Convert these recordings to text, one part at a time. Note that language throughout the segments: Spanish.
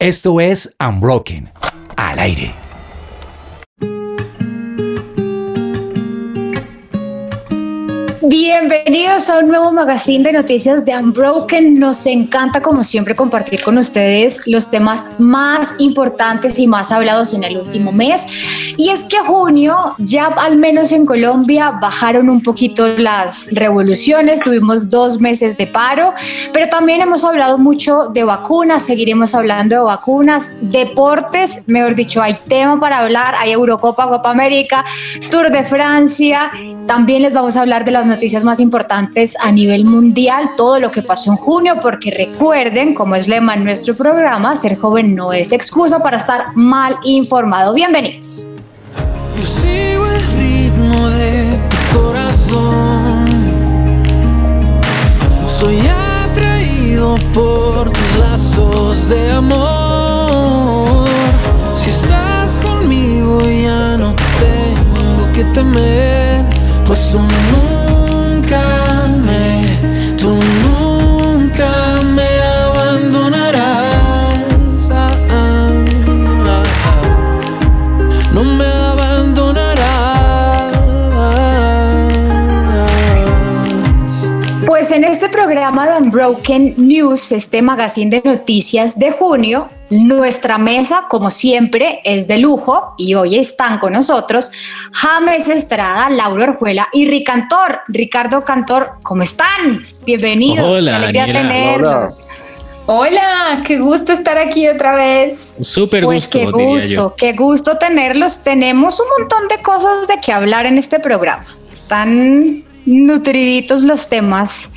Esto es Unbroken, al aire. Bienvenidos a un nuevo magazine de noticias de Unbroken. Nos encanta, como siempre, compartir con ustedes los temas más importantes y más hablados en el último mes. Y es que junio, ya al menos en Colombia, bajaron un poquito las revoluciones. Tuvimos dos meses de paro, pero también hemos hablado mucho de vacunas. Seguiremos hablando de vacunas, deportes, mejor dicho, hay tema para hablar. Hay Eurocopa, Copa América, Tour de Francia. También les vamos a hablar de las noticias más importantes a nivel mundial, todo lo que pasó en junio, porque recuerden, como es lema en nuestro programa, ser joven no es excusa para estar mal informado. Bienvenidos. Yo sigo el ritmo de tu corazón. Soy atraído por tus lazos de amor. Si estás conmigo ya no tengo que temer, pues tú nunca me, tú nunca me abandonarás. Ah, ah, ah. No me abandonarás. Pues en este programa de Unbroken News, este magazine de noticias de junio, nuestra mesa, como siempre, es de lujo y hoy están con nosotros James Estrada, Laura Orjuela y Ricantor. Ricardo Cantor, ¿cómo están? Bienvenidos. Hola, Qué alegría Daniela. tenerlos. Hola, qué gusto estar aquí otra vez. Súper Pues gusto, qué diría gusto, yo. qué gusto tenerlos. Tenemos un montón de cosas de que hablar en este programa. Están nutriditos los temas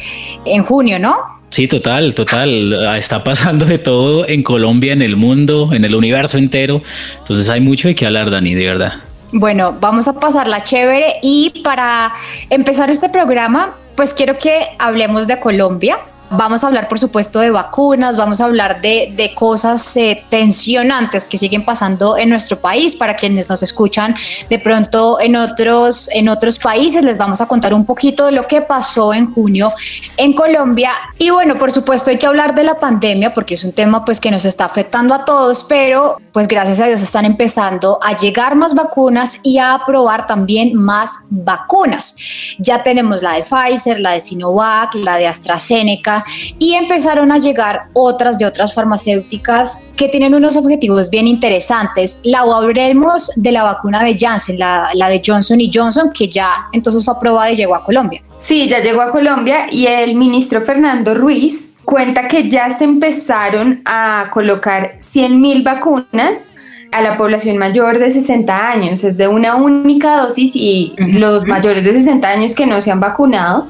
en junio, ¿no? Sí, total, total. Ah, Está pasando de todo en Colombia, en el mundo, en el universo entero. Entonces hay mucho de qué hablar, Dani, de verdad. Bueno, vamos a pasarla chévere y para empezar este programa, pues quiero que hablemos de Colombia. Vamos a hablar, por supuesto, de vacunas, vamos a hablar de, de cosas eh, tensionantes que siguen pasando en nuestro país. Para quienes nos escuchan de pronto en otros, en otros países, les vamos a contar un poquito de lo que pasó en junio en Colombia. Y bueno, por supuesto, hay que hablar de la pandemia porque es un tema pues que nos está afectando a todos, pero pues gracias a Dios están empezando a llegar más vacunas y a aprobar también más vacunas. Ya tenemos la de Pfizer, la de Sinovac, la de AstraZeneca y empezaron a llegar otras de otras farmacéuticas que tienen unos objetivos bien interesantes. La hablemos de la vacuna de Janssen, la, la de Johnson y Johnson, que ya entonces fue aprobada y llegó a Colombia. Sí, ya llegó a Colombia y el ministro Fernando Ruiz cuenta que ya se empezaron a colocar 100 mil vacunas a la población mayor de 60 años. Es de una única dosis y los mayores de 60 años que no se han vacunado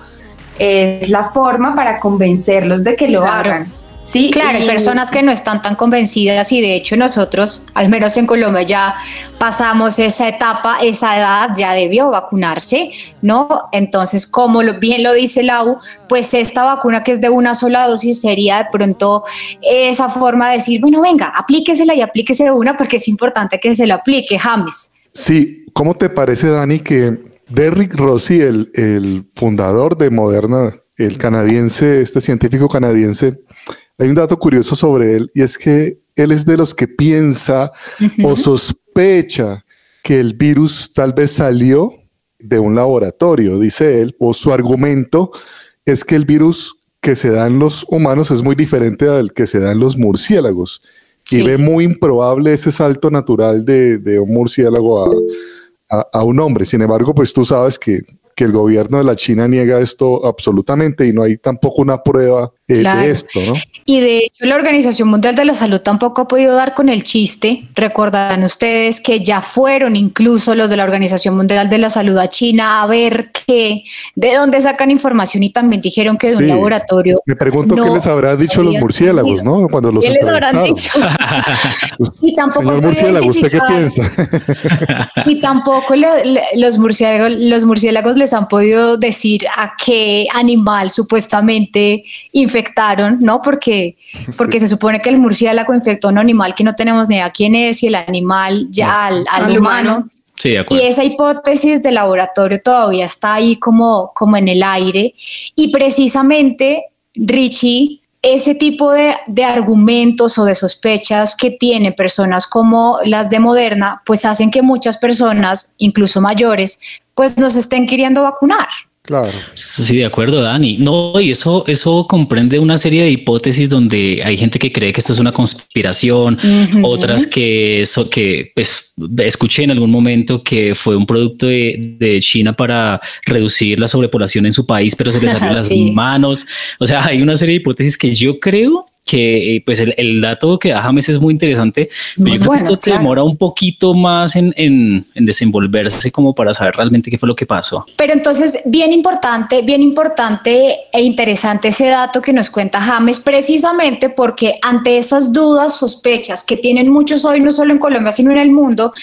es la forma para convencerlos de que lo Claro. hagan. Sí, Claro, hay personas que no están tan convencidas y de hecho nosotros, al menos en Colombia, ya pasamos esa etapa, esa edad, ya debió vacunarse, ¿no? Entonces, como lo- bien lo dice Lau, pues esta vacuna que es de una sola dosis sería de pronto esa forma de decir, bueno, venga, aplíquesela y aplíquese de una porque es importante que se la aplique, James. Sí, ¿cómo te parece, Dani, que Derrick Rossi, el, el fundador de Moderna, el canadiense, este científico canadiense, hay un dato curioso sobre él y es que él es de los que piensa o sospecha que el virus tal vez salió de un laboratorio, dice él, o su argumento es que el virus que se da en los humanos es muy diferente al que se da en los murciélagos. Sí. Y ve muy improbable ese salto natural de, de un murciélago a, a- a un hombre. Sin embargo, pues tú sabes que, que el gobierno de la China niega esto absolutamente y no hay tampoco una prueba eh, Claro. de esto, ¿no? Y de hecho la Organización Mundial de la Salud tampoco ha podido dar con el chiste. Recordarán ustedes que ya fueron incluso los de la Organización Mundial de la Salud a China a ver qué, de dónde sacan información y también dijeron que de un laboratorio. Me pregunto No qué les habrá dicho los murciélagos. ¿no? Cuando los ¿Qué les habrán dicho? Y tampoco Señor murciélago, ¿usted qué piensa? Y tampoco le- le- los, murciélagos, los murciélagos les han podido decir a qué animal supuestamente infectaron, ¿no? Porque, porque se supone que el murciélago infectó a un animal que no tenemos ni idea quién es y el animal ya al, al Al humano. humano. Sí, de Y esa hipótesis de laboratorio todavía está ahí como, como en el aire. Y precisamente, Richie, ese tipo de, de, argumentos o de sospechas que tienen personas como las de Moderna, pues hacen que muchas personas, incluso mayores, pues nos estén queriendo vacunar. Claro. Sí, de acuerdo, Dani. No, y eso, eso comprende una serie de hipótesis donde hay gente que cree que esto es una conspiración, uh -huh. otras que, eso, que pues, escuché en algún momento que fue un producto de, de, China para reducir la sobrepoblación en su país, pero se les salió las manos. O sea, hay una serie de hipótesis que yo creo que pues el, el, dato que da James es muy interesante, pero yo creo bueno, que esto claro. demora un poquito más en, en, en, desenvolverse como para saber realmente qué fue lo que pasó. Pero entonces, bien importante, bien importante e interesante ese dato que nos cuenta James, precisamente porque ante esas dudas, sospechas que tienen muchos hoy, no solo en Colombia, sino en el mundo,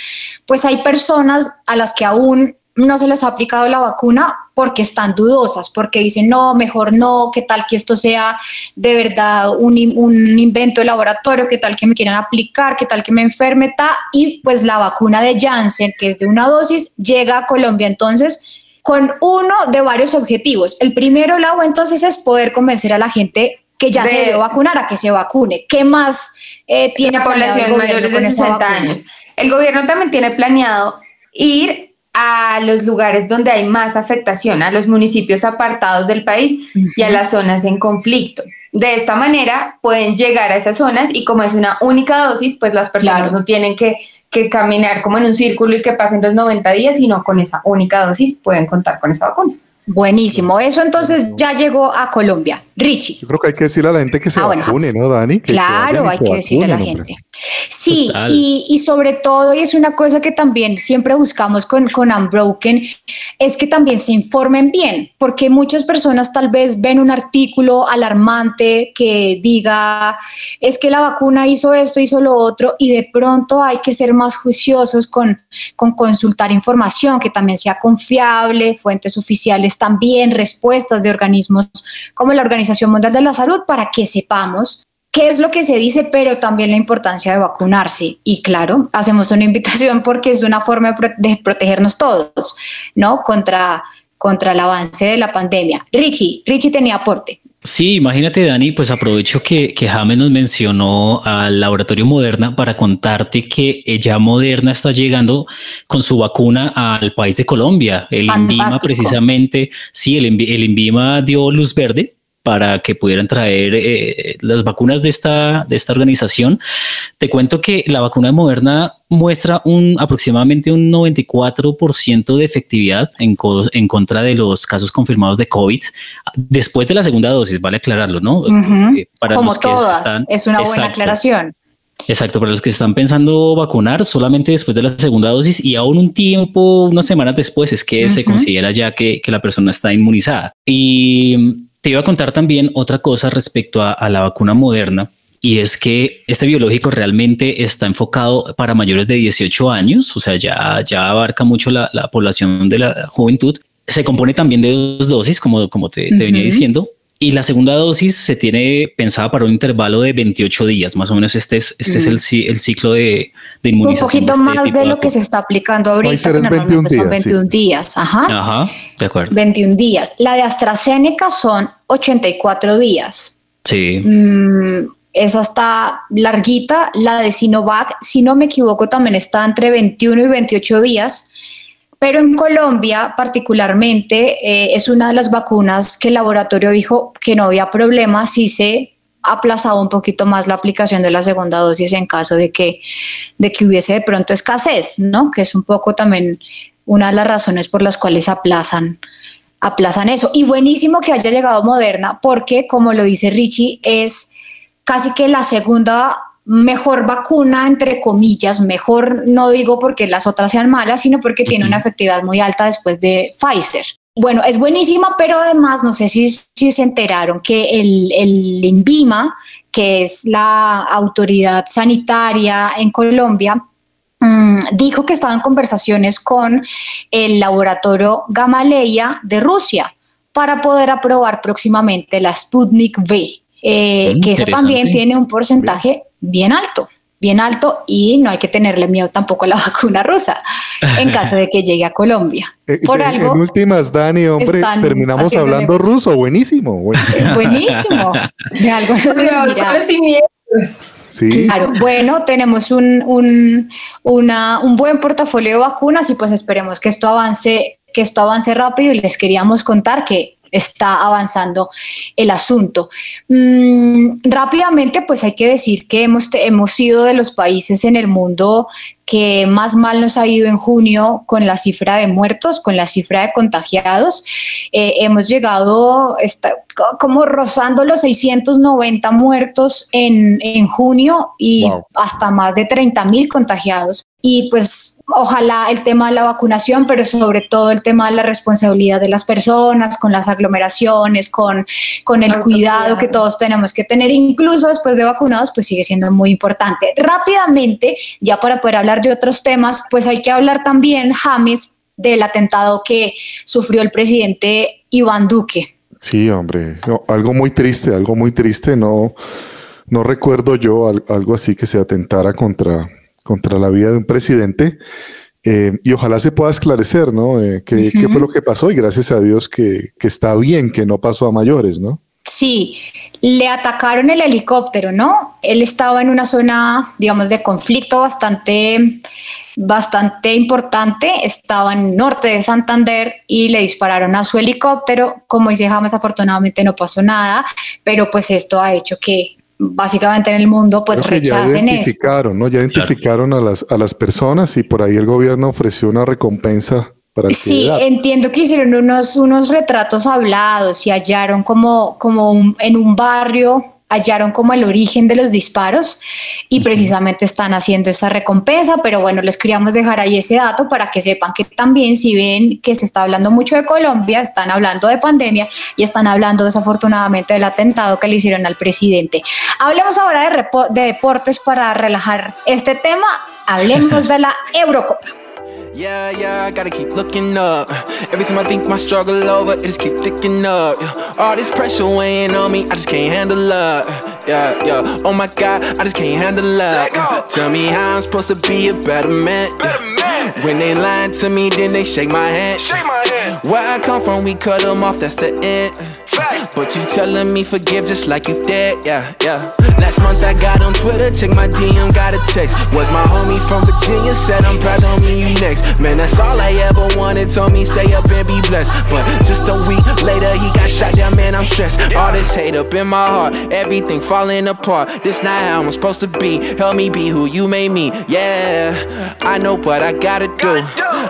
pues hay personas a las que aún no se les ha aplicado la vacuna porque están dudosas, porque dicen, no, mejor no, qué tal que esto sea de verdad un, un, invento de laboratorio, qué tal que me quieran aplicar, qué tal que me enferme, ta, y pues la vacuna de Janssen, que es de una dosis, llega a Colombia entonces con uno de varios objetivos. El primero, Lau, entonces es poder convencer a la gente que ya de, se debe vacunar a que se vacune. ¿Qué más eh, tiene la población mayor de 60 años? El gobierno también tiene planeado ir a los lugares donde hay más afectación, a los municipios apartados del país uh -huh. y a las zonas en conflicto. De esta manera pueden llegar a esas zonas y como es una única dosis, pues las personas claro. no tienen que, que, caminar como en un círculo y que pasen los 90 días, sino con esa única dosis pueden contar con esa vacuna. Buenísimo, eso entonces ya llegó a Colombia. Richie. Yo creo que hay que decirle a la gente que se ah, vacune, bueno, ¿no, Dani? Que claro, hay que decirle a la gente. Sí, y, y, sobre todo, y es una cosa que también siempre buscamos con, con Unbroken, es que también se informen bien, porque muchas personas tal vez ven un artículo alarmante que diga, es que la vacuna hizo esto, hizo lo otro, y de pronto hay que ser más juiciosos con, con consultar información que también sea confiable, fuentes oficiales también, respuestas de organismos como la Organización Mundial de la Salud, para que sepamos qué es lo que se dice, pero también la importancia de vacunarse. Y claro, hacemos una invitación porque es una forma de protegernos todos, ¿no? Contra, contra el avance de la pandemia. Richie, Richie tenía aporte. Sí, imagínate, Dani, pues aprovecho que, que James nos mencionó al laboratorio Moderna para contarte que ya Moderna está llegando con su vacuna al país de Colombia. El. INVIMA precisamente, sí, el, el INVIMA dio luz verde para que pudieran traer eh, las vacunas de esta, de esta organización. Te cuento que la vacuna de Moderna muestra un aproximadamente un 94% de efectividad en, en, contra de los casos confirmados de COVID después de la segunda dosis, vale aclararlo, ¿no? Uh -huh. para Como los todas, están, es una buena aclaración. Exacto, para los que están pensando vacunar solamente después de la segunda dosis y aún un tiempo, unas semanas después, es que uh -huh. se considera ya que, que la persona está inmunizada. Y te iba a contar también otra cosa respecto a, a, la vacuna moderna y es que este biológico realmente está enfocado para mayores de 18 años, o sea, ya, ya abarca mucho la, la población de la juventud. Se compone también de dos dosis, como, como te, te uh -huh. venía diciendo, y la segunda dosis se tiene pensada para un intervalo de 28 días, más o menos este es, este mm. es el, el, ciclo de, de, inmunización. Un poquito de este más de, lo que se está aplicando ahorita, que 21 días, son 21 sí. días. Ajá. Ajá, de acuerdo. 21 días. La de AstraZeneca son 84 días. Sí. Mm, esa está larguita. La de Sinovac, si no me equivoco, también está entre 21 y 28 días pero en Colombia particularmente eh, es una de las vacunas que el laboratorio dijo que no había problema si se aplazado un poquito más la aplicación de la segunda dosis en caso de que, de que hubiese de pronto escasez, ¿no? Que es un poco también una de las razones por las cuales aplazan, aplazan eso. Y buenísimo que haya llegado Moderna porque, como lo dice Richie, es casi que la segunda mejor vacuna, entre comillas, mejor no digo porque las otras sean malas, sino porque tiene una efectividad muy alta después de Pfizer. Bueno, es buenísima, pero además no sé si, si se enteraron que el, el INVIMA, que es la autoridad sanitaria en Colombia, mmm, dijo que estaba en conversaciones con el laboratorio Gamaleya de Rusia para poder aprobar próximamente la Sputnik V, eh, mm, que esa también tiene un porcentaje bien alto. bien alto y no hay que tenerle miedo tampoco a la vacuna rusa en caso de que llegue a Colombia. Eh, Por en- algo, En últimas, Dani, hombre, terminamos hablando negocio. ruso. Buenísimo. buenísimo. De algo nos. Sí. Claro, bueno, tenemos un, un, una- un buen portafolio de vacunas y pues esperemos que esto avance, que esto avance rápido y les queríamos contar que está avanzando el asunto. Mm, rápidamente, pues hay que decir que hemos, hemos sido de los países en el mundo que más mal nos ha ido en junio con la cifra de muertos, con la cifra de contagiados. Eh, hemos llegado está, co- como rozando los 690 muertos en, en junio y Wow. hasta más de 30 mil contagiados. Y pues ojalá el tema de la vacunación, pero sobre todo el tema de la responsabilidad de las personas, con las aglomeraciones, con, con el cuidado que todos tenemos que tener, incluso después de vacunados, pues sigue siendo muy importante. Rápidamente, ya para poder hablar de otros temas, pues hay que hablar también, James, del atentado que sufrió el presidente Iván Duque. Sí, hombre, no, algo muy triste, algo muy triste. No, no recuerdo yo al- algo así que se atentara contra, contra la vida de un presidente. Eh, y ojalá se pueda esclarecer, ¿no? Eh, qué, qué fue lo que pasó y gracias a Dios que, que está bien, que no pasó a mayores, ¿no? Sí, le atacaron el helicóptero, ¿no? Él estaba en una zona, digamos, de conflicto bastante, bastante importante. Estaba en el norte de Santander y le dispararon a su helicóptero. Como dice James, afortunadamente no pasó nada, pero pues esto ha hecho que básicamente en el mundo pues Creo ya rechacen esto. identificaron, ¿no? Ya identificaron a las, a las personas y por ahí el gobierno ofreció una recompensa para Sí, entiendo que hicieron unos, unos retratos hablados y hallaron como, como un- en un barrio, hallaron como el origen de los disparos y precisamente están haciendo esa recompensa, pero bueno, les queríamos dejar ahí ese dato para que sepan que también si ven que se está hablando mucho de Colombia, están hablando de pandemia y están hablando desafortunadamente del atentado que le hicieron al presidente. Hablemos ahora de, de deportes para relajar este tema, hablemos de la Eurocopa. Yeah, yeah, I gotta keep looking up. Every time I think my struggle over, it just keep ticking up. All this pressure weighing on me, I just can't handle up. Yeah, yeah. Oh my God, I just can't handle up. Tell me how I'm supposed to be a better man. When they lying to me, then they shake my hand. Where I come from, we cut them off, that's the end. But you telling me forgive just like you did, yeah, yeah. Last month I got on Twitter, check my DM, got a text. Was my homie from Virginia, said I'm proud on me, you next. Man, that's all I ever wanted, told me stay up and be blessed. But just a week later, he got shot down, man, I'm stressed. All this hate up in my heart, everything falling apart. This not how I'm supposed to be. Help me be who you made me, yeah. I know what I gotta do.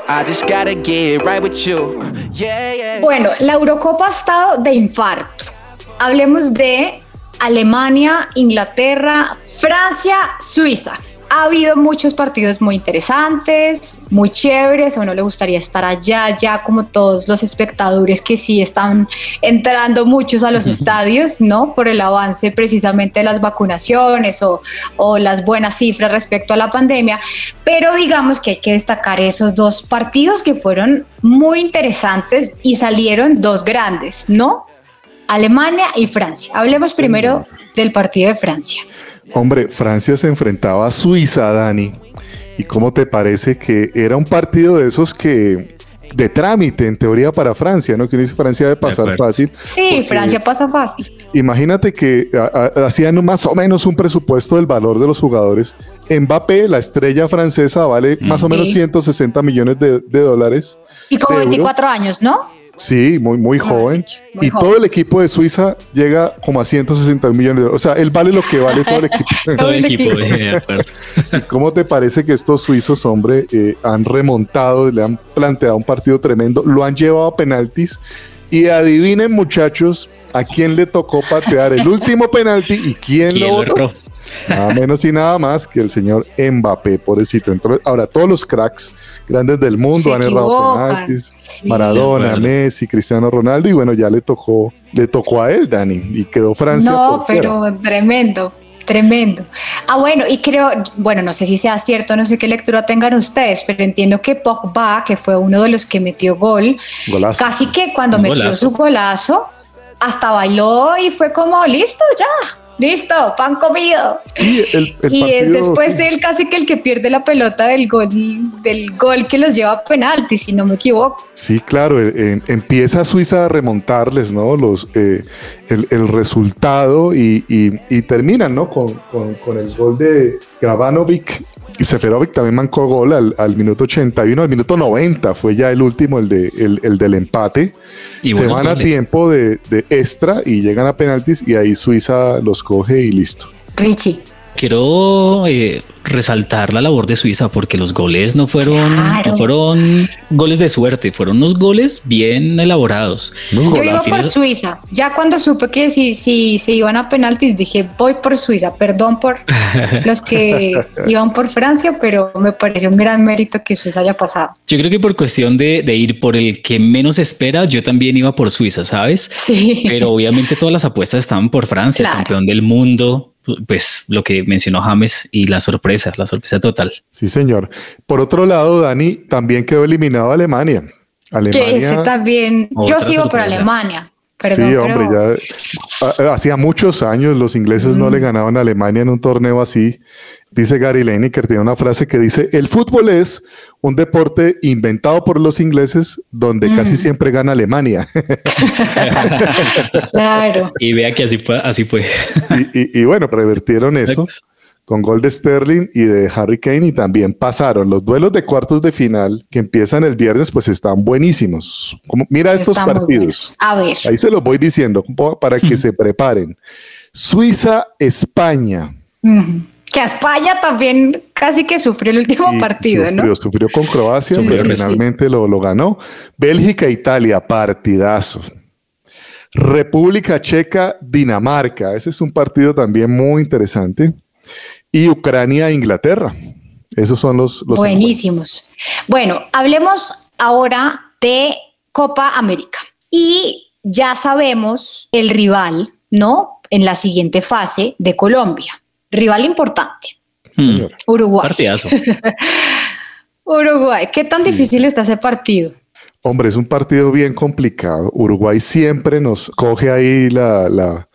I just gotta get right with you, yeah, yeah. Bueno, la Eurocopa ha estado de infarto. Hablemos de Alemania, Inglaterra, Francia, Suiza. Ha habido muchos partidos muy interesantes, muy chéveres. A uno le gustaría estar allá, ya como todos los espectadores que sí están entrando muchos a los estadios, ¿no? Por el avance precisamente de las vacunaciones o, o las buenas cifras respecto a la pandemia. Pero digamos que hay que destacar esos dos partidos que fueron muy interesantes y salieron dos grandes, ¿no? Alemania y Francia. Hablemos primero del partido de Francia. Hombre, Francia se enfrentaba a Suiza, Dani. ¿Y cómo te parece que era un partido de esos que de trámite en teoría para Francia, ¿no? Que uno dice Francia debe pasar fácil. Sí, porque Francia pasa fácil. Imagínate que a- a- hacían más o menos un presupuesto del valor de los jugadores. Mbappé, la estrella francesa, vale más o Sí. menos 160 millones de, de dólares. Y como de euro. 24 años, ¿no? Sí, muy, muy joven. muy y joven. todo el equipo de Suiza llega como a 160 millones de dólares. O sea, él vale lo que vale todo el equipo. Todo el equipo, de acuerdo. ¿Cómo te parece que estos suizos, hombre, eh, han remontado, le han planteado un partido tremendo, lo han llevado a penaltis? Y adivinen, muchachos, a quién le tocó patear el último penalti y quién ¿Quién lo lo? Nada menos y nada más que el señor Mbappé, pobrecito. Entonces, ahora, todos los cracks grandes del mundo Se han errado penaltis. Sí. Maradona. Messi, Cristiano Ronaldo, y bueno, ya le tocó, le tocó a él, Dani, y quedó Francia. No, por fuera. pero tremendo, tremendo. Ah, bueno, y creo, bueno, no sé si sea cierto, no sé qué lectura tengan ustedes, pero entiendo que Pogba, que fue uno de los que metió gol, Golazo. casi que cuando Un metió golazo. su golazo, hasta bailó y fue como, listo, ya, listo, pan comido. Sí, el, el y es después sí. él casi que el que pierde la pelota del gol, del gol que los lleva a penalti, si no me equivoco. Sí, claro, eh, empieza Suiza a remontarles, ¿no? Los, eh, el, el resultado y, y- y terminan, ¿no? Con, con- con el gol de Gravanovic y Seferovic también mancó gol al, al minuto 81, al minuto 90 fue ya el último, el, de, el, el del empate. Y Se van a tiempo de, de extra y llegan a penaltis y ahí Suiza los coge y listo. Richie. Quiero eh, resaltar la labor de Suiza porque los goles no fueron, Claro. no fueron goles de suerte, fueron unos goles bien elaborados. Yo iba por Suiza. Ya cuando supe que si, si se iban a penaltis, dije voy por Suiza. Perdón por los que iban por Francia, pero me pareció un gran mérito que Suiza haya pasado. Yo creo que por cuestión de, de ir por el que menos espera, yo también iba por Suiza, ¿sabes? Sí. Pero obviamente todas las apuestas estaban por Francia, Claro. campeón del mundo, pues lo que mencionó James y la sorpresa, la sorpresa total. Sí, señor. Por otro lado, Dani también quedó eliminado Alemania. que ese Alemania. también. Yo sigo por. Alemania. Perdón, sí, hombre, pero- ya ha- hacía muchos años los ingleses no le ganaban a Alemania en un torneo así. Dice Gary Lineker, tiene una frase que dice, el fútbol es un deporte inventado por los ingleses donde casi siempre gana Alemania. Claro. Y vea que así fue, así fue. y, y- y bueno, revertieron eso Exacto. Con gol de Sterling y de Harry Kane y también pasaron. Los duelos de cuartos de final que empiezan el viernes pues están buenísimos. Como, mira estos Está partidos. A ver. Ahí se los voy diciendo para que se preparen. Suiza, España. Ujú. Que a España también casi que sufrió el último Y partido, sufrió, ¿no? sufrió con Croacia, Sí, pero sí, sí. finalmente Lo, lo ganó. Bélgica, Italia, partidazo. República Checa, Dinamarca. Ese es un partido también muy interesante. Y Ucrania, Inglaterra. Esos son los, los Buenísimos. Bueno, hablemos ahora de Copa América. Y ya sabemos el rival, ¿no? En la siguiente fase de Colombia. Rival importante. Mm, señor. Uruguay. partidazo. Uruguay. ¿Qué tan difícil está ese partido? Hombre, es un partido bien complicado. Uruguay siempre nos coge ahí la, la,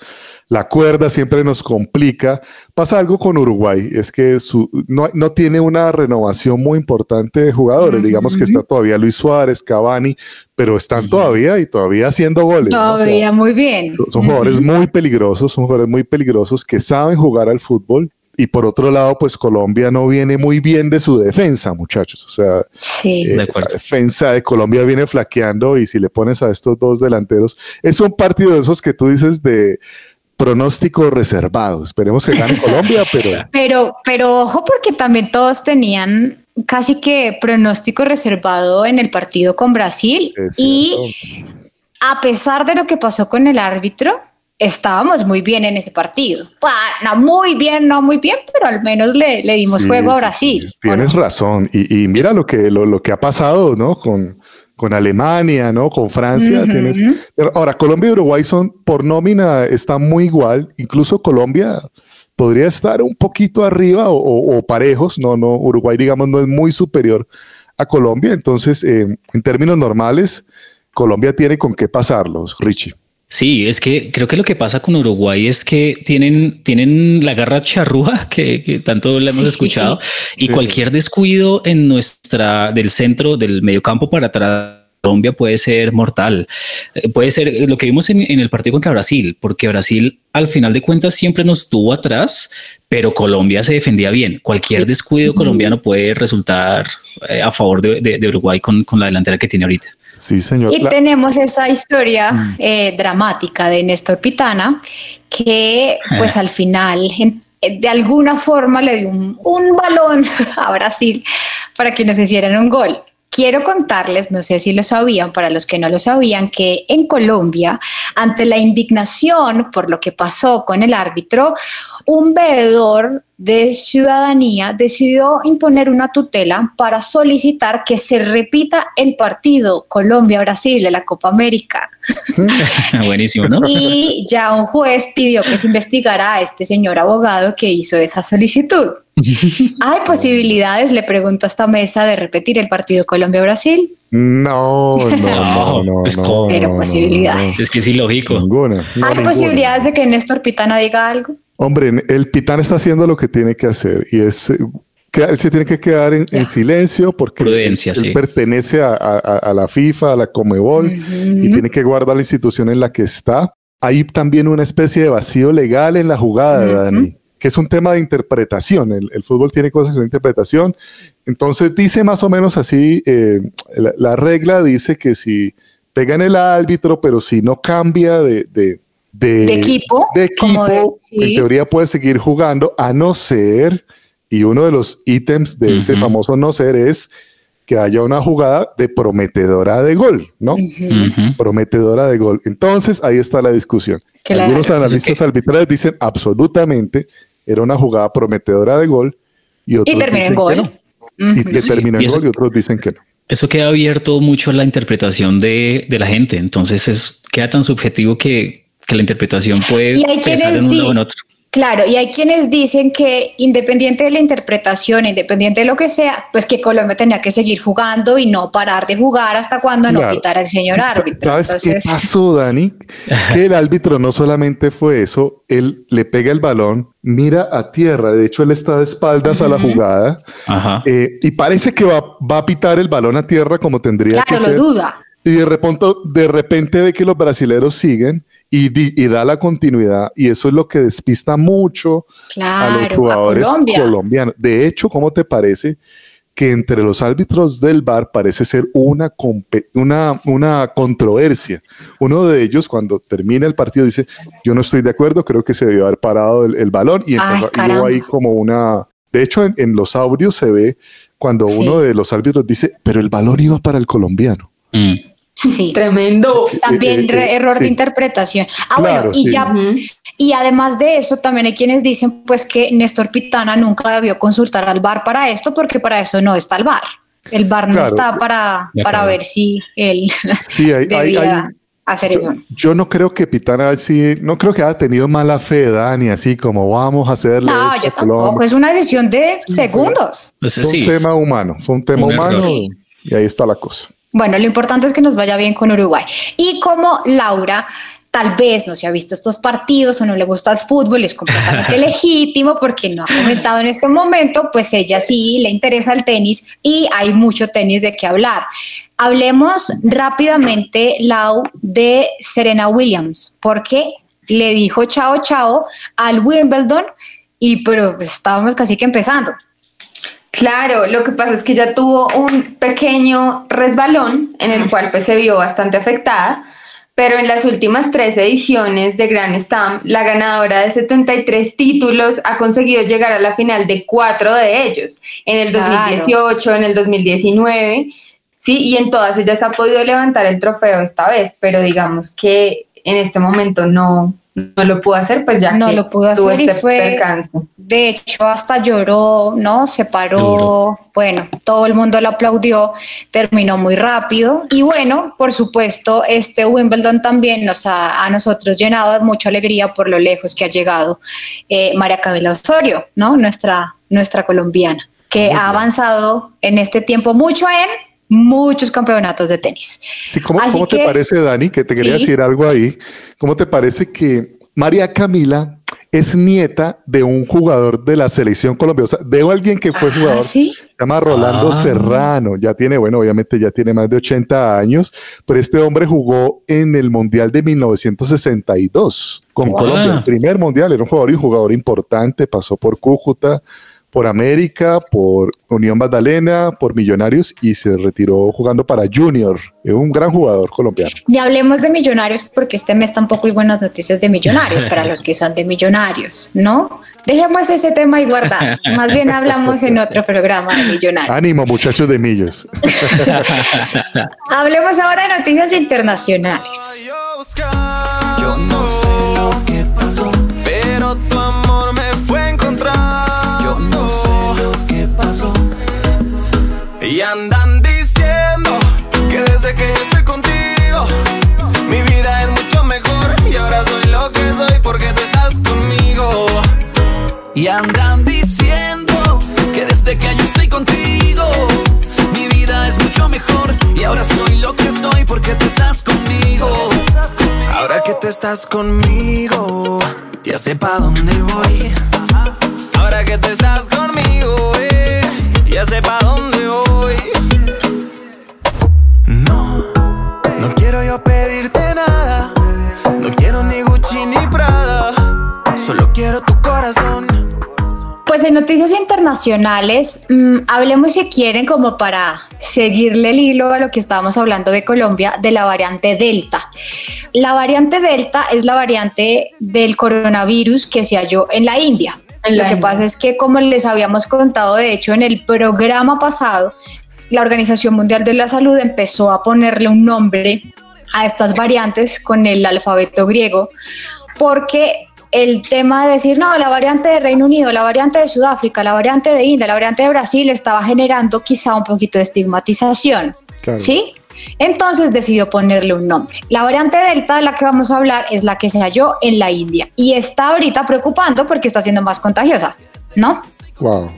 la cuerda, siempre nos complica. Pasa algo con Uruguay, es que su, no, no tiene una renovación muy importante de jugadores. Digamos que está todavía Luis Suárez, Cavani, pero están todavía y todavía haciendo goles. ¿no? O sea, Todavía muy bien. son jugadores muy peligrosos, son jugadores muy peligrosos que saben jugar al fútbol. Y por otro lado, pues Colombia no viene muy bien de su defensa, muchachos. O sea, Sí. eh, De la defensa de Colombia viene flaqueando y si le pones a estos dos delanteros, es un partido de esos que tú dices de pronóstico reservado. Esperemos que gane Colombia, pero Pero, pero ojo porque también todos tenían casi que pronóstico reservado en el partido con Brasil y a pesar de lo que pasó con el árbitro, estábamos muy bien en ese partido. No muy bien, no muy bien, pero al menos le, le dimos Sí, juego a Brasil. sí, tienes razón. Y, y mira lo que, lo, lo que ha pasado, ¿no? Con, con Alemania, ¿no? Con Francia. Tienes, ahora, Colombia y Uruguay son por nómina, están muy igual. Incluso Colombia podría estar un poquito arriba o, o- o parejos. No, no, Uruguay, digamos, no es muy superior a Colombia. Entonces, eh, en términos normales, Colombia tiene con qué pasarlos, Richie. Sí, es que creo que lo que pasa con Uruguay es que tienen, tienen la garra charrúa que, que tanto le hemos Sí. escuchado y Sí. cualquier descuido en nuestra del centro del mediocampo para atrás. Colombia puede ser mortal. Eh, Puede ser eh, lo que vimos en, en el partido contra Brasil, porque Brasil al final de cuentas siempre nos tuvo atrás, pero Colombia se defendía bien. Cualquier Sí. descuido colombiano puede resultar eh, a favor de, de- de Uruguay con, con la delantera que tiene ahorita. Sí, señor. Y tenemos esa historia eh, dramática de Néstor Pitana, que pues al final eh, de alguna forma le dio un, un balón a Brasil para que nos hicieran un gol. Quiero contarles, no sé si lo sabían, para los que no lo sabían, que en Colombia, ante la indignación por lo que pasó con el árbitro, un veedor de ciudadanía decidió imponer una tutela para solicitar que se repita el partido Colombia-Brasil de la Copa América. Buenísimo, ¿no? Y ya un juez pidió que se investigara a este señor abogado que hizo esa solicitud. ¿Hay posibilidades, le pregunto a esta mesa, de repetir el partido Colombia-Brasil? No, no, no, no. Pues, no, cero no, no, posibilidades. Es que es ilógico. Ninguna. no, ¿Hay ninguna. posibilidades de que Néstor Pitana diga algo? Hombre, el Pitán está haciendo lo que tiene que hacer y es eh, que él se tiene que quedar en, en silencio porque Prudencia, él, sí. pertenece a, a- a la FIFA, a la Comebol y tiene que guardar la institución en la que está. Hay también una especie de vacío legal en la jugada. Dani, que es un tema de interpretación. El, el fútbol tiene cosas de interpretación. Entonces dice más o menos así, eh, la, la regla dice que si pega en el árbitro, pero si no cambia de, de, de- De equipo, de equipo, sí. en teoría puede seguir jugando, a no ser, y uno de los ítems de ese famoso no ser es que haya una jugada de prometedora de gol, ¿no? Prometedora de gol. Entonces, ahí está la discusión. Claro. Algunos analistas arbitrales dicen absolutamente era una jugada prometedora de gol y otros Y termina en dicen que gol. no. Y Ujú. que Sí, termina en gol y otros dicen que no. Eso queda abierto mucho a la interpretación de, de la gente. Entonces es, queda tan subjetivo que, que la interpretación puede quienes en uno o en otro. Claro, y hay quienes dicen que independiente de la interpretación, independiente de lo que sea, pues que Colombia tenía que seguir jugando y no parar de jugar hasta cuando no Claro. pitara el señor árbitro. ¿Sabes qué pasó, Dani? Que el árbitro no solamente fue eso, él le pega el balón, mira a tierra, de hecho él está de espaldas a la jugada Ajá. eh, y parece que va, va a pitar el balón a tierra como tendría claro, que lo ser. duda. Y de repente, de repente ve que los brasileros siguen y, di- y da la continuidad y eso es lo que despista mucho a los a jugadores Colombia. colombianos. De hecho, ¿cómo te parece que entre los árbitros del VAR parece ser una, una, una controversia? Uno de ellos, cuando termina el partido, dice, yo no estoy de acuerdo, creo que se debió haber parado el, el balón y Ay, empezó- y hubo caramba. ahí como una... De hecho, en, en los audios se ve cuando Sí. uno de los árbitros dice, pero el balón iba para el colombiano. Mm. Sí. Tremendo. También Eh, eh, re- error de interpretación. Ah, Claro, bueno, y sí. ya. Y además de eso, también hay quienes dicen pues que Néstor Pitana nunca debió consultar al VAR para esto, porque para eso no está el VAR. El VAR no Claro. está para, para ver si él Sí, hay, debía hay- hacer yo, eso. yo no creo que Pitana sí, no creo que haya tenido mala fe, Dani, así como vamos a hacerle. No, esto yo a Colombia". tampoco. Es una decisión de segundos. Pues Fue un sí. tema humano, fue un tema Un humano y ahí está la cosa. Bueno, lo importante es que nos vaya bien con Uruguay. Y como Laura tal vez no se ha visto estos partidos o no le gusta el fútbol, es completamente legítimo porque no ha comentado en este momento, pues ella sí le interesa el tenis y hay mucho tenis de qué hablar. Hablemos rápidamente, Lau, de Serena Williams, porque le dijo chao, chao al Wimbledon y pero estábamos casi que empezando. Claro, lo que pasa es que ella tuvo un pequeño resbalón en el cual pues se vio bastante afectada, pero en las últimas tres ediciones de Grand Slam, la ganadora de 73 títulos ha conseguido llegar a la final de cuatro de ellos, en el Claro. 2018, en el 2019, sí, y en todas ellas ha podido levantar el trofeo esta vez, pero digamos que en este momento no, no lo pudo hacer, pues ya No que lo pudo tuvo hacer y este fue- percance. De hecho, hasta lloró, ¿no? Se paró. Duro. Bueno, todo el mundo lo aplaudió, terminó muy rápido. Y bueno, por supuesto, este Wimbledon también nos ha a nosotros llenado de mucha alegría por lo lejos que ha llegado eh, María Camila Osorio, ¿no? Nuestra, nuestra colombiana, que ha avanzado en este tiempo mucho en muchos campeonatos de tenis. Sí, ¿cómo, Así cómo te parece, Dani? Que te quería Sí. decir algo ahí. ¿Cómo te parece que María Camila es nieta de un jugador de la selección colombiana? O sea, de alguien que fue Ah, jugador ¿sí? Se llama Rolando Ah. Serrano, ya tiene, bueno, obviamente ya tiene más de 80 años, pero este hombre jugó en el Mundial de 1962 con Wow. Colombia, el primer Mundial, era un jugador y un jugador importante, pasó por Cúcuta, por América, por Unión Magdalena, por Millonarios y se retiró jugando para Junior, es un gran jugador colombiano. Ni hablemos de millonarios porque este mes tampoco hay buenas noticias de millonarios para los que son de millonarios, ¿no? Dejemos ese tema ahí guardado. Más bien hablamos en otro programa de millonarios. Ánimo muchachos de Millos. Hablemos ahora de noticias internacionales. Y andan diciendo que desde que yo estoy contigo, mi vida es mucho mejor. Y ahora soy lo que soy porque tú estás conmigo. Ahora que tú estás conmigo, ya sé pa' dónde voy. Ahora que tú estás conmigo, eh, ya sé pa' dónde voy. Pues en noticias internacionales, mmm, hablemos si quieren como para seguirle el hilo a lo que estábamos hablando de Colombia, de la variante Delta. La variante Delta es la variante del coronavirus que se halló en la India. En lo que pasa es que, como les habíamos contado, de hecho, en el programa pasado, la Organización Mundial de la Salud empezó a ponerle un nombre a estas variantes con el alfabeto griego, porque el tema de decir, no, la variante de Reino Unido, la variante de Sudáfrica, la variante de India, la variante de Brasil estaba generando quizá un poquito de estigmatización. Claro. ¿Sí? Entonces decidió ponerle un nombre. La variante Delta de la que vamos a hablar es la que se halló en la India y está ahorita preocupando porque está siendo más contagiosa, ¿no? Wow.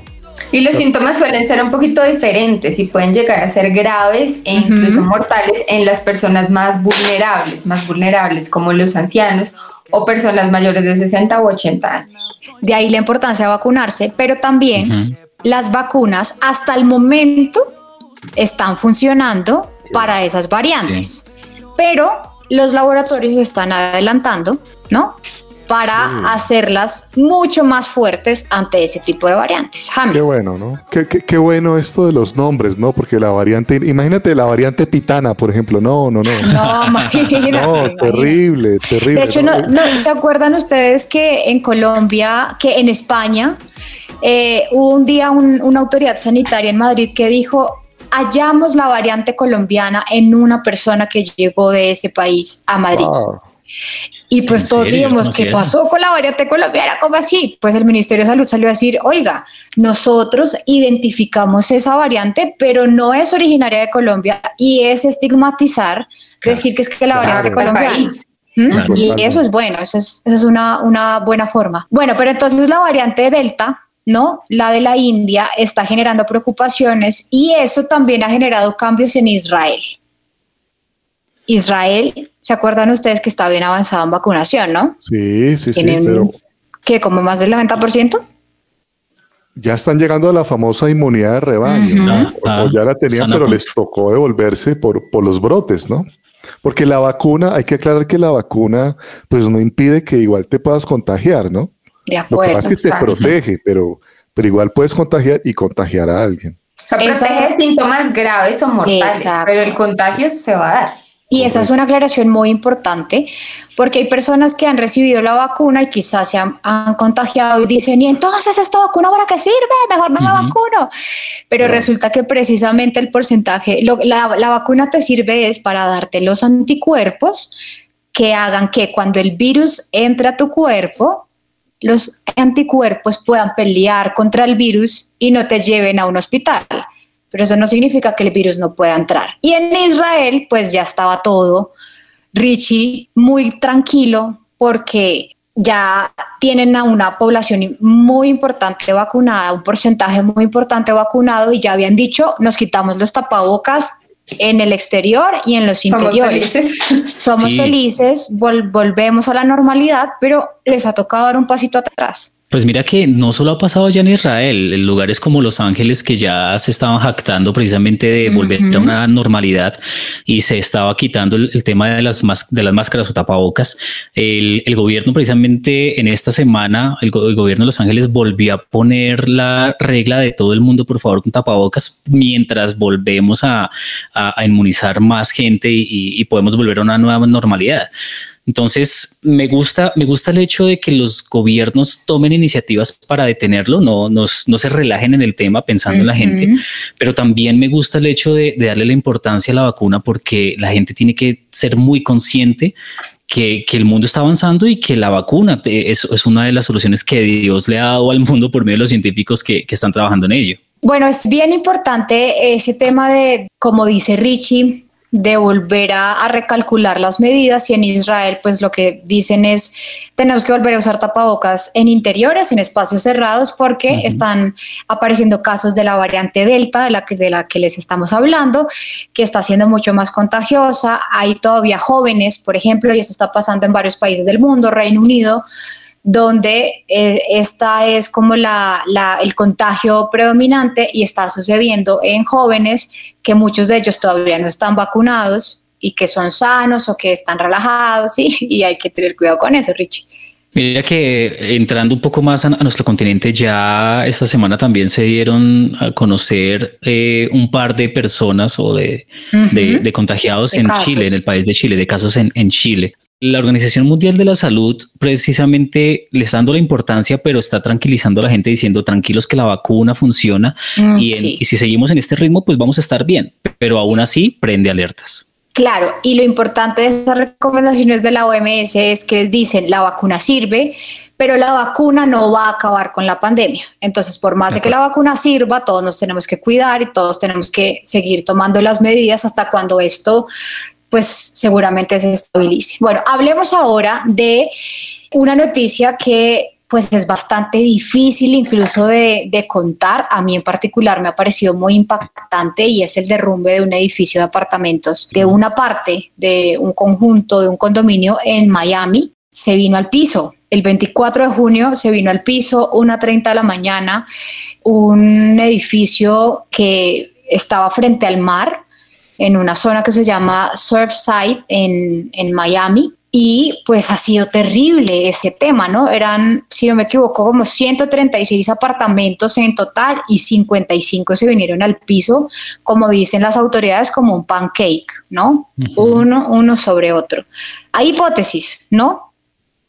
Y los síntomas suelen ser un poquito diferentes y pueden llegar a ser graves e incluso uh -huh. mortales en las personas más vulnerables, más vulnerables como los ancianos o personas mayores de 60 u 80 años. De ahí la importancia de vacunarse, pero también uh -huh. las vacunas hasta el momento están funcionando para esas variantes, sí. pero los laboratorios están adelantando, ¿no? Para sí. hacerlas mucho más fuertes ante ese tipo de variantes. James. Qué bueno, ¿no? Qué, qué, qué, bueno esto de los nombres, ¿no? Porque la variante, imagínate la variante pitana, por ejemplo. No, no, no. No, imagínate. No, terrible, terrible. De hecho, no, no, ¿se acuerdan ustedes que en Colombia, que en España, eh, hubo un día un, una autoridad sanitaria en Madrid que dijo hallamos la variante colombiana en una persona que llegó de ese país a Madrid. Wow. Y pues todos dijimos, ¿qué pasó con la variante colombiana? ¿Cómo así? Pues el Ministerio de Salud salió a decir, oiga, nosotros identificamos esa variante, pero no es originaria de Colombia y es estigmatizar, claro. decir que es que la claro, variante colombiana. ¿Mm? Claro, y eso es bueno, eso es, eso es una, una buena forma. Bueno, pero entonces la variante Delta, ¿no? La de la India está generando preocupaciones y eso también ha generado cambios en Israel. Israel, ¿se acuerdan ustedes que está bien avanzado en vacunación, no? Sí, sí, sí, pero... ¿Qué, como más del 90%? Ya están llegando a la famosa inmunidad de rebaño, uh -huh. ¿no? o, ya la tenían, pero les tocó devolverse por, por los brotes, ¿no? Porque la vacuna, hay que aclarar que la vacuna, pues no impide que igual te puedas contagiar, ¿no? De acuerdo. Lo que pasa es que te protege, pero, pero igual puedes contagiar y contagiar a alguien. O sea, protege de síntomas graves o mortales, Exacto. pero el contagio se va a dar. Y esa es una aclaración muy importante porque hay personas que han recibido la vacuna y quizás se han, han contagiado y dicen, ¿y entonces esta vacuna para qué sirve? Mejor no uh -huh. me vacuno. Pero resulta que precisamente el porcentaje, lo, la, la vacuna te sirve es para darte los anticuerpos que hagan que cuando el virus entre a tu cuerpo, los anticuerpos puedan pelear contra el virus y no te lleven a un hospital pero eso no significa que el virus no pueda entrar. Y en Israel, pues ya estaba todo, Richie, muy tranquilo porque ya tienen a una población muy importante vacunada, un porcentaje muy importante vacunado y ya habían dicho, nos quitamos los tapabocas en el exterior y en los Somos interiores. Felices. Somos sí. felices, vol volvemos a la normalidad, pero les ha tocado dar un pasito atrás. Pues mira que no solo ha pasado ya en Israel, en lugares como Los Ángeles que ya se estaban jactando precisamente de volver uh -huh. a una normalidad y se estaba quitando el, el tema de las, de las máscaras o tapabocas. El, el, gobierno precisamente en esta semana, el, el, gobierno de Los Ángeles volvió a poner la regla de todo el mundo, por favor, con tapabocas, mientras volvemos a, a, a inmunizar más gente y, y podemos volver a una nueva normalidad. Entonces, me gusta, me gusta el hecho de que los gobiernos tomen iniciativas para detenerlo, no, no, no se relajen en el tema pensando uh -huh. en la gente, pero también me gusta el hecho de, de, darle la importancia a la vacuna porque la gente tiene que ser muy consciente que, que, el mundo está avanzando y que la vacuna es, es, una de las soluciones que Dios le ha dado al mundo por medio de los científicos que, que están trabajando en ello. Bueno, es bien importante ese tema de, como dice Richie, de volver a, recalcular las medidas y en Israel pues lo que dicen es tenemos que volver a usar tapabocas en interiores, en espacios cerrados porque están apareciendo casos de la variante Delta de la, que, de la que les estamos hablando, que está siendo mucho más contagiosa. Hay todavía jóvenes, por ejemplo, y eso está pasando en varios países del mundo, Reino Unido, donde eh, esta es como la, el contagio predominante y está sucediendo en jóvenes que muchos de ellos todavía no están vacunados y que son sanos o que están relajados y hay que tener cuidado con eso, Richie. Mira que entrando un poco más a, nuestro continente, ya esta semana también se dieron a conocer eh, un par de personas o de, de, contagiados en Chile, en el país de Chile, de casos en, en Chile. La Organización Mundial de la Salud precisamente le está dando la importancia, pero está tranquilizando a la gente diciendo tranquilos que la vacuna funciona mm, y, si seguimos en este ritmo, pues vamos a estar bien, pero aún así prende alertas. Claro, y lo importante de esas recomendaciones de la OMS es que les dicen la vacuna sirve, pero la vacuna no va a acabar con la pandemia. Entonces, por más de que la vacuna sirva, todos nos tenemos que cuidar y todos tenemos que seguir tomando las medidas hasta cuando esto pues seguramente se estabilice. Bueno, hablemos ahora de una noticia que pues es bastante difícil incluso de, contar. A mí en particular me ha parecido muy impactante y es el derrumbe de un edificio de apartamentos de una parte de un conjunto, de un condominio en Miami. Se vino al piso. El 24 de junio se vino al piso, 1.30 de la mañana, un edificio que estaba frente al mar, en una zona que se llama Surfside en, en Miami. Y pues ha sido terrible ese tema, ¿no? Eran, si no me equivoco, como 136 apartamentos en total y 55 se vinieron al piso, como dicen las autoridades, como un pancake, ¿no? uno, uno sobre otro. Hay hipótesis, ¿no?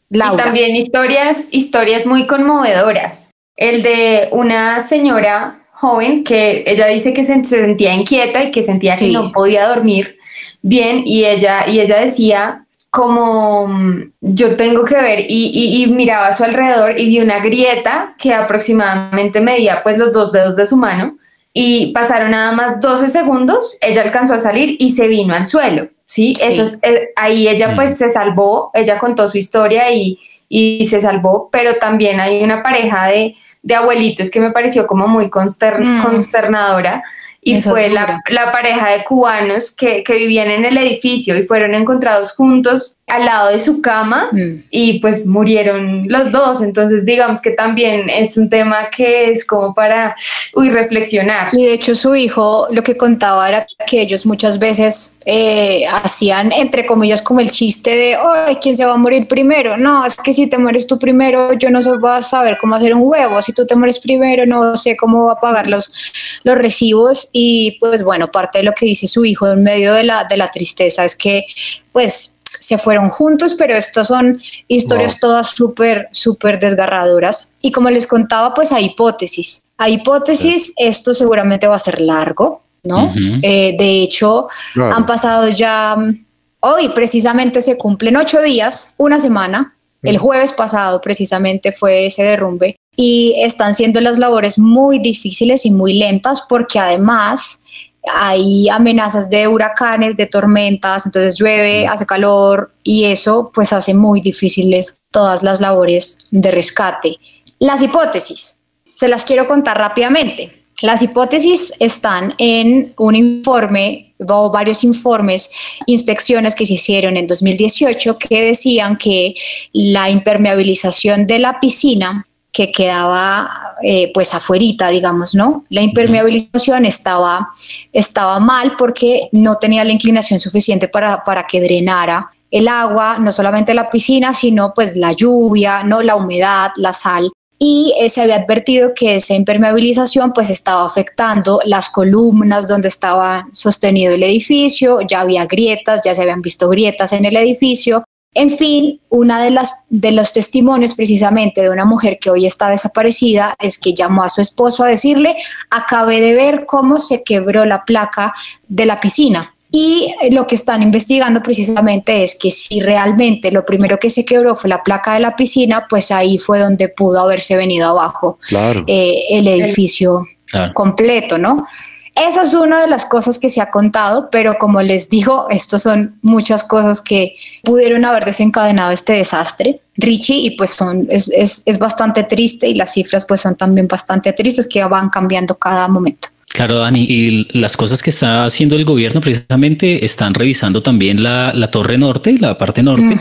Y también historias, historias muy conmovedoras. El de una señora joven que ella dice que se, sentía inquieta y que sentía que no podía dormir bien y ella, y ella decía como mm, yo tengo que ver y, miraba a su alrededor y vi una grieta que aproximadamente medía pues los dos dedos de su mano y pasaron nada más 12 segundos, ella alcanzó a salir y se vino al suelo, ¿sí? Eso es, eh, ahí ella pues se salvó, ella contó su historia y, y se salvó, pero también hay una pareja de, de abuelitos que me pareció como muy mm. consternadora y fue la, pareja de cubanos que, vivían en el edificio y fueron encontrados juntos al lado de su cama mm. y pues murieron los dos. Entonces digamos que también es un tema que es como para uy, reflexionar. Y de hecho su hijo lo que contaba era que ellos muchas veces eh, hacían entre comillas como el chiste de, ay, ¿quién se va a morir primero? No, es que si te mueres tú primero, yo no sé, voy a saber cómo hacer un huevo. Si tú te mueres primero, no sé cómo pagar los, los recibos y pues bueno, parte de lo que dice su hijo en medio de la, de la tristeza es que pues se fueron juntos, pero estas son historias todas súper, súper desgarradoras. Y como les contaba, pues hay hipótesis. Hay hipótesis, esto seguramente va a ser largo, ¿no? Eh, de hecho, han pasado ya, hoy precisamente se cumplen ocho días, una semana. El jueves pasado precisamente fue ese derrumbe y están siendo las labores muy difíciles y muy lentas porque además hay amenazas de huracanes, de tormentas, entonces llueve, hace calor y eso pues hace muy difíciles todas las labores de rescate. Las hipótesis, se las quiero contar rápidamente. Las hipótesis están en un informe o varios informes, inspecciones que se hicieron en 2018 que decían que la impermeabilización de la piscina que quedaba eh, pues afuerita, digamos, ¿no? La impermeabilización estaba, estaba mal porque no tenía la inclinación suficiente para, para que drenara el agua, no solamente la piscina, sino pues la lluvia, ¿no? La humedad, la sal. Y se había advertido que esa impermeabilización pues estaba afectando las columnas donde estaba sostenido el edificio, ya había grietas, ya se habían visto grietas en el edificio, en fin, una de las de los testimonios precisamente de una mujer que hoy está desaparecida es que llamó a su esposo a decirle, acabé de ver cómo se quebró la placa de la piscina. Y lo que están investigando precisamente es que si realmente lo primero que se quebró fue la placa de la piscina, pues ahí fue donde pudo haberse venido abajo eh, el edificio completo, ¿no? Esa es una de las cosas que se ha contado, pero como les digo, estos son muchas cosas que pudieron haber desencadenado este desastre. Richie, y pues son, es, es, es bastante triste y las cifras pues son también bastante tristes que van cambiando cada momento. Claro, Dani, y las cosas que está haciendo el gobierno precisamente están revisando también la, la torre norte, la parte norte.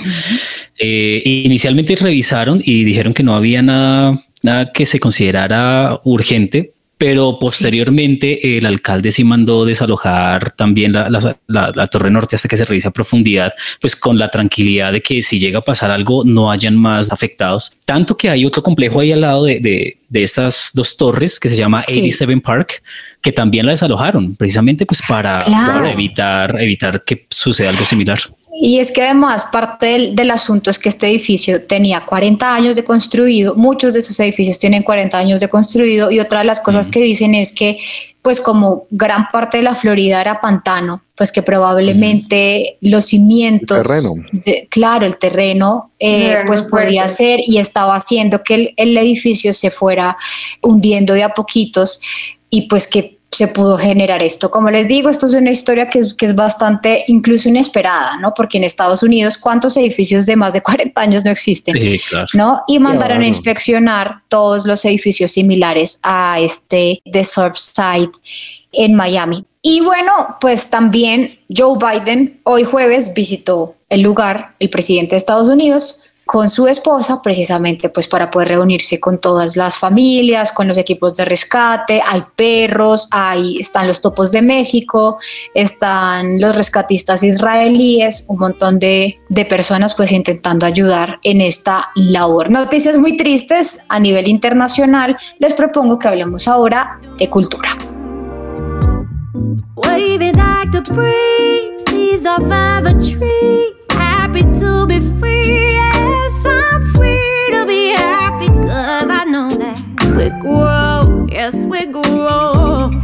eh, inicialmente revisaron y dijeron que no había nada, nada que se considerara urgente, pero posteriormente el alcalde sí mandó desalojar también la, la, la, la, torre norte hasta que se revise a profundidad, pues con la tranquilidad de que si llega a pasar algo no hayan más afectados. Tanto que hay otro complejo ahí al lado de, de, de estas dos torres que se llama sí. 87 Park, que también la desalojaron precisamente pues para, claro. para evitar, evitar que suceda algo similar. Y es que además parte del, del, asunto es que este edificio tenía 40 años de construido, muchos de esos edificios tienen 40 años de construido y otra de las cosas mm. que dicen es que pues como gran parte de la Florida era pantano, pues que probablemente mm. los cimientos, el terreno. De, claro, el terreno, eh, pues podía ser y estaba haciendo que el, el edificio se fuera hundiendo de a poquitos y pues que se pudo generar esto. Como les digo, esto es una historia que es, que es bastante incluso inesperada, ¿no? Porque en Estados Unidos, ¿cuántos edificios de más de 40 años no existen? Sí, claro. ¿No? Y mandaron claro. a inspeccionar todos los edificios similares a este de Surfside en Miami. Y bueno, pues también Joe Biden hoy jueves visitó el lugar, el presidente de Estados Unidos, con su esposa precisamente pues para poder reunirse con todas las familias, con los equipos de rescate, hay perros, hay, están los topos de México, están los rescatistas israelíes, un montón de, de personas pues intentando ayudar en esta labor. Noticias muy tristes a nivel internacional, les propongo que hablemos ahora de cultura. Happy to be free. Cause I know that we grow, yes, we grow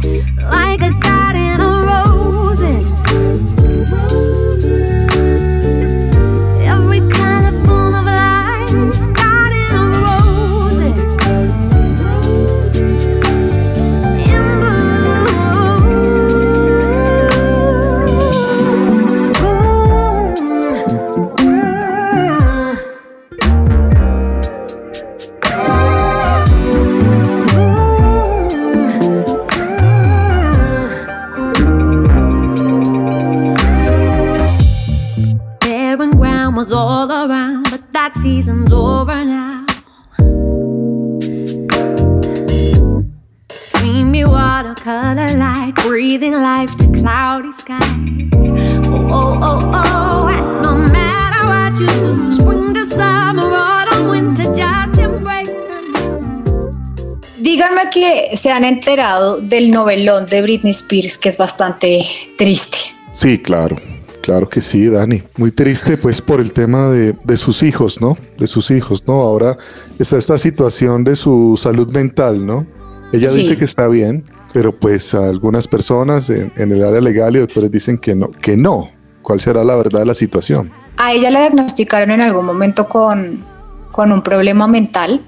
han enterado del novelón de Britney Spears, que es bastante triste. Sí, claro. Claro que sí, Dani. Muy triste, pues, por el tema de, de, sus hijos, ¿no? De sus hijos, ¿no? Ahora está esta situación de su salud mental, ¿no? Ella sí. dice que está bien, pero pues algunas personas en, en, el área legal y doctores dicen que no, que no. ¿Cuál será la verdad de la situación? A ella le diagnosticaron en algún momento con, con un problema mental.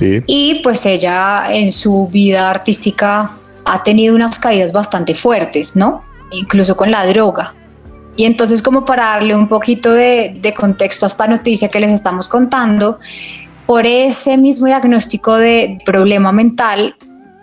Y pues ella en su vida artística ha tenido unas caídas bastante fuertes, ¿no? Incluso con la droga. Y entonces como para darle un poquito de, de, contexto a esta noticia que les estamos contando, por ese mismo diagnóstico de problema mental,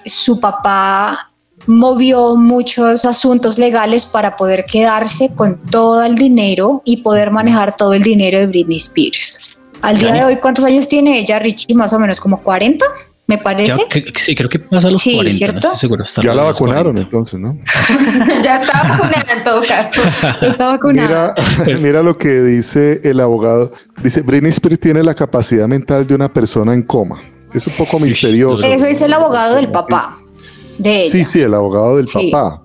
su papá movió muchos asuntos legales para poder quedarse con todo el dinero y poder manejar todo el dinero de Britney Spears. Al día de hoy, ¿cuántos años tiene ella, Richie? Más o menos como 40 me parece. Ya, sí, creo que pasa a los sí, 40, ¿cierto? no estoy seguro. Ya la vacunaron 40. entonces, ¿no? ya está vacunada en todo caso. está vacunada. Mira, mira, lo que dice el abogado. Dice, Britney Spears tiene la capacidad mental de una persona en coma. Es un poco misterioso. Eso dice el abogado del papá. De ella. Sí, sí, el abogado del sí. papá.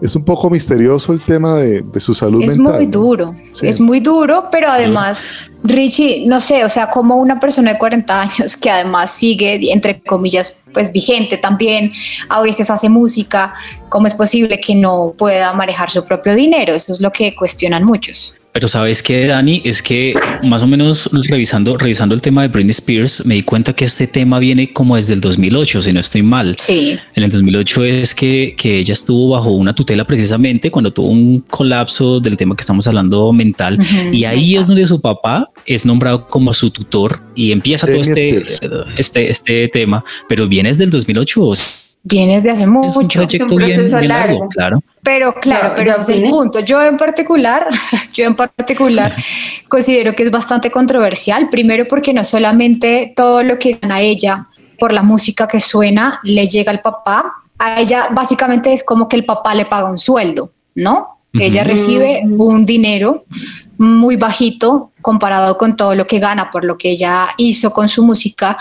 Es un poco misterioso el tema de, de su salud es mental. Es muy duro, sí. es muy duro, pero además... Richie, no sé, o sea, como una persona de 40 años que además sigue, entre comillas, pues vigente también, a veces hace música, ¿cómo es posible que no pueda manejar su propio dinero? Eso es lo que cuestionan muchos. Pero sabes que Dani es que más o menos revisando, revisando el tema de Britney Spears, me di cuenta que este tema viene como desde el 2008, si no estoy mal. Sí. En el 2008 es que, que ella estuvo bajo una tutela precisamente cuando tuvo un colapso del tema que estamos hablando mental. y ahí es donde su papá es nombrado como su tutor y empieza todo este, este, este tema, pero viene desde el 2008. Vienes de hace mucho. un proyecto bien, largo, claro. Pero claro, pero ese es el punto. Yo en particular, yo en particular considero que es bastante controversial. Primero porque no solamente todo lo que gana ella por la música que suena le llega al papá. A ella básicamente es como que el papá le paga un sueldo, ¿no? Ella recibe un dinero muy bajito comparado con todo lo que gana por lo que ella hizo con su música,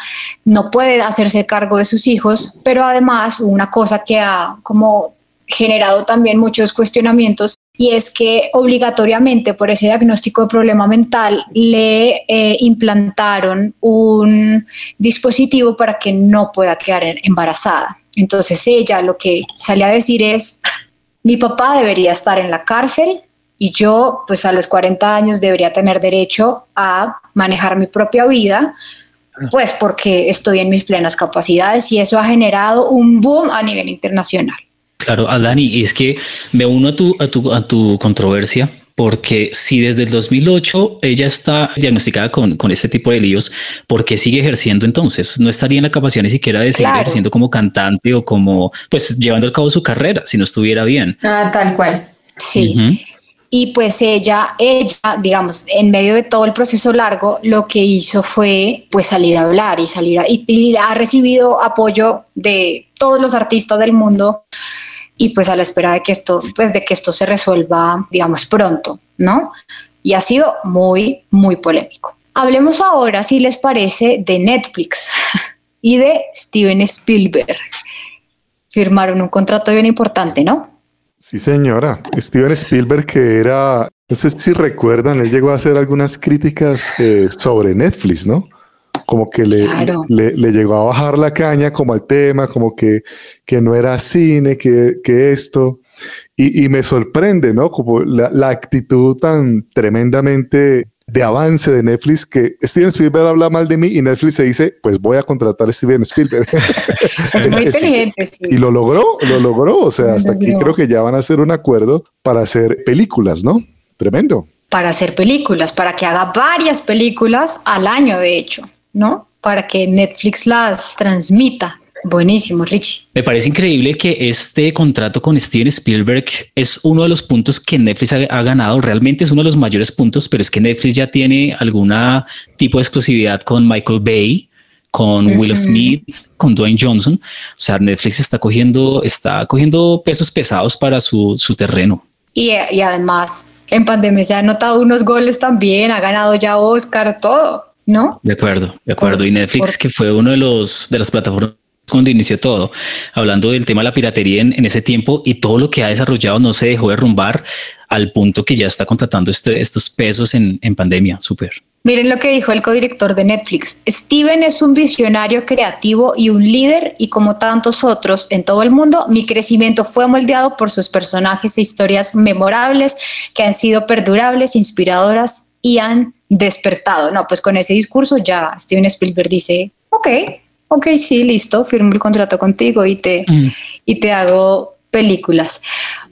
no puede hacerse cargo de sus hijos, pero además una cosa que ha como generado también muchos cuestionamientos y es que obligatoriamente por ese diagnóstico de problema mental le eh, implantaron un dispositivo para que no pueda quedar embarazada. Entonces ella lo que sale a decir es, mi papá debería estar en la cárcel y yo pues a los 40 años debería tener derecho a manejar mi propia vida, pues porque estoy en mis plenas capacidades y eso ha generado un boom a nivel internacional. Claro, Dani, es que me uno a tu, a tu, a tu controversia porque si desde el 2008 ella está diagnosticada con, con, este tipo de líos, ¿por qué sigue ejerciendo entonces? No estaría en la capacidad ni siquiera de seguir ejerciendo como cantante o como, pues, llevando a cabo su carrera si no estuviera bien. Ah, tal cual. Sí. Y pues ella, ella, digamos, en medio de todo el proceso largo, lo que hizo fue pues salir a hablar y salir a, y, ha recibido apoyo de todos los artistas del mundo y pues a la espera de que esto, pues de que esto se resuelva, digamos, pronto, ¿no? Y ha sido muy, muy polémico. Hablemos ahora, si les parece, de Netflix y de Steven Spielberg. Firmaron un contrato bien importante, ¿no? Sí, señora. Steven Spielberg, que era, no sé si recuerdan, él llegó a hacer algunas críticas eh, sobre Netflix, ¿no? Como que le, le, llegó a bajar la caña como al tema, como que, que no era cine, que, que esto. Y, y, me sorprende, ¿no? Como la, la actitud tan tremendamente de avance de Netflix que Steven Spielberg habla mal de mí y Netflix se dice, pues voy a contratar a Steven Spielberg. Es, muy inteligente. Sí. Y lo logró, lo logró. O sea, hasta aquí creo que ya van a hacer un acuerdo para hacer películas, ¿no? Tremendo. Para hacer películas, para que haga varias películas al año, de hecho, ¿no? Para que Netflix las transmita. Buenísimo, Richie. Me parece increíble que este contrato con Steven Spielberg es uno de los puntos que Netflix ha, ganado. Realmente es uno de los mayores puntos, pero es que Netflix ya tiene alguna tipo de exclusividad con Michael Bay, con Will Smith, con Dwayne Johnson. O sea, Netflix está cogiendo, está cogiendo pesos pesados para su, su terreno. Y, y además, en pandemia se ha notado unos goles también, ha ganado ya Oscar, todo. ¿no? De acuerdo, de acuerdo. Y Netflix, que fue uno de los de las plataformas cuando inició todo, hablando del tema de la piratería en, ese tiempo y todo lo que ha desarrollado no se dejó derrumbar al punto que ya está contratando este, estos pesos en, en pandemia. Súper. Miren lo que dijo el codirector de Netflix. Steven es un visionario creativo y un líder y como tantos otros en todo el mundo, mi crecimiento fue moldeado por sus personajes e historias memorables que han sido perdurables, inspiradoras y han despertado. No, pues con ese discurso ya Steven Spielberg dice, ok, ok, sí, listo, firmo el contrato contigo y te, mm. y te hago películas.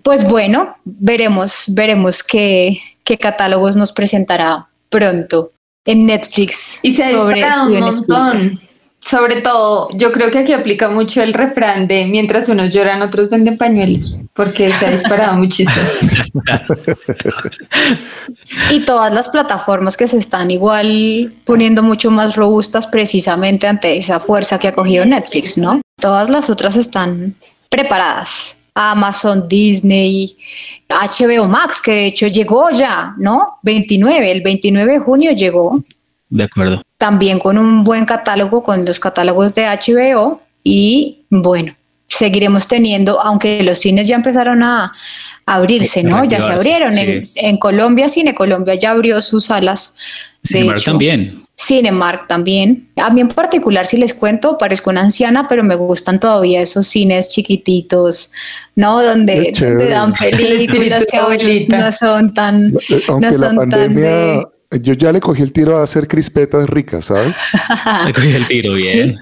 Pues bueno, veremos, veremos qué, qué catálogos nos presentará pronto en Netflix y se sobre un montón. Sobre todo, yo creo que aquí aplica mucho el refrán de mientras unos lloran, otros venden pañuelos, porque se ha disparado muchísimo. y todas las plataformas que se están igual poniendo mucho más robustas precisamente ante esa fuerza que ha cogido Netflix, ¿no? Todas las otras están preparadas. Amazon, Disney, HBO Max, que de hecho llegó ya, ¿no? 29, el 29 de junio llegó. De acuerdo. También con un buen catálogo, con los catálogos de HBO y bueno, seguiremos teniendo, aunque los cines ya empezaron a abrirse, ¿no? Ya se abrieron. En, Colombia, Cine Colombia ya abrió sus salas. Cinemark también. Cinemark también. A mí en particular, si les cuento, parezco una anciana, pero me gustan todavía esos cines chiquititos, ¿no? Donde, donde dan películas que a veces no son tan... Eh, aunque no la son tan de- yo ya le cogí el tiro a hacer crispetas ricas, ¿sabes? Me cogí el tiro bien.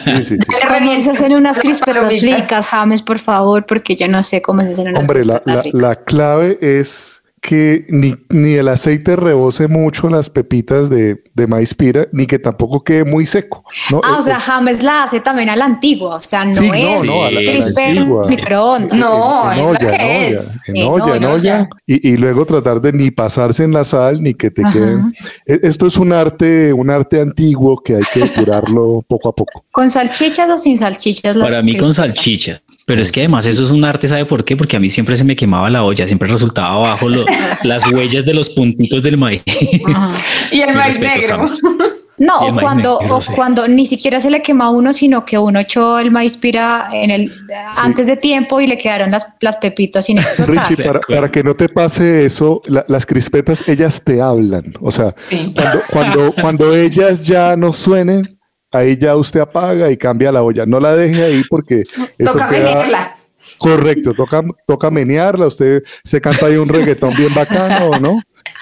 Sí, sí, sí. Comienza a hacer unas crispetas ricas, James, por favor, porque yo no sé cómo se hacen unas Hombre, la, crispetas la- ricas. la clave es que ni, ni el aceite rebose mucho las pepitas de, de maíz pira, ni que tampoco quede muy seco. ¿no? Ah, o sea, James la hace también a la antigua, o sea, no Sí, no, es no, a la- a la antigua. microondas. No, en olla, la en que olla, es. en En olla, en olla. olla, y, y luego tratar de ni pasarse en la sal ni que te Ajá. queden. E- Esto es un arte, un arte antiguo que hay que depurarlo poco a poco. ¿Con salchichas o sin salchichas? las Para mí con salchicha. Pero es que además eso es un arte, ¿sabe por qué? Porque a mí siempre se me quemaba la olla, siempre resultaba abajo lo- las huellas de los puntitos del maíz. Ajá. Y el maíz negro. No, o cuando, negro, o sí. cuando ni siquiera se le quema a uno, sino que uno echó el maíz pira en el antes de tiempo y le quedaron las, las pepitas sin explotar. Richie, para, que no te pase eso, la- las crispetas, ellas te hablan. O sea, Sí. cuando, cuando, cuando ellas ya no suenen, ahí ya usted apaga y cambia la olla. No la deje ahí porque eso Toca queda- menearla. Correcto, toca, toca menearla. Usted se canta ahí un reggaetón bien bacano, ¿no?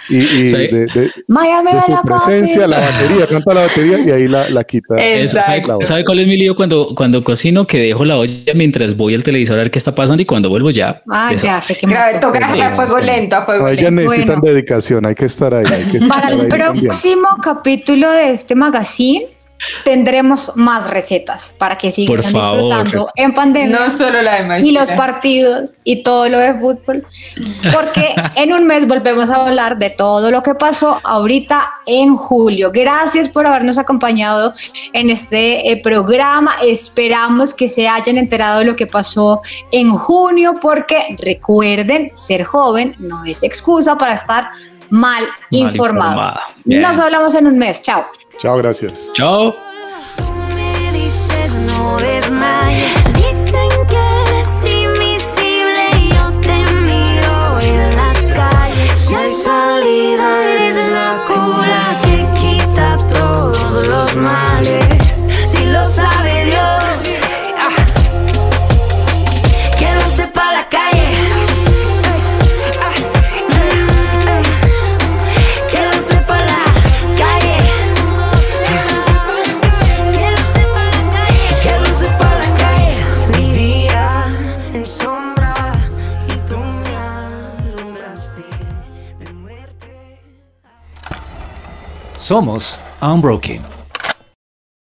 Y, y Sí. de, de- Miami de me su la presencia, la batería, canta la batería y ahí la, la quita. Eso, ¿sabe, cuál es mi lío cuando, cuando cocino? Que dejo la olla mientras voy al televisor a ver qué está pasando y cuando vuelvo ya. Ah, ya sé que Grave, toca a fuego sí. lento, a fuego A ellas lento. necesitan Bueno. dedicación, hay que estar ahí. hay que estar Para el próximo capítulo de este magazine tendremos más recetas para que sigan Por favor. disfrutando en pandemia. No solo la de y los partidos y todo lo de fútbol, porque en un mes volvemos a hablar de todo lo que pasó ahorita en julio. Gracias por habernos acompañado en este eh, programa. Esperamos que se hayan enterado de lo que pasó en junio, porque recuerden, ser joven no es excusa para estar mal, informado. informada. Nos hablamos en un mes. Chao. Chao, gracias. Chao. Somos Unbroken.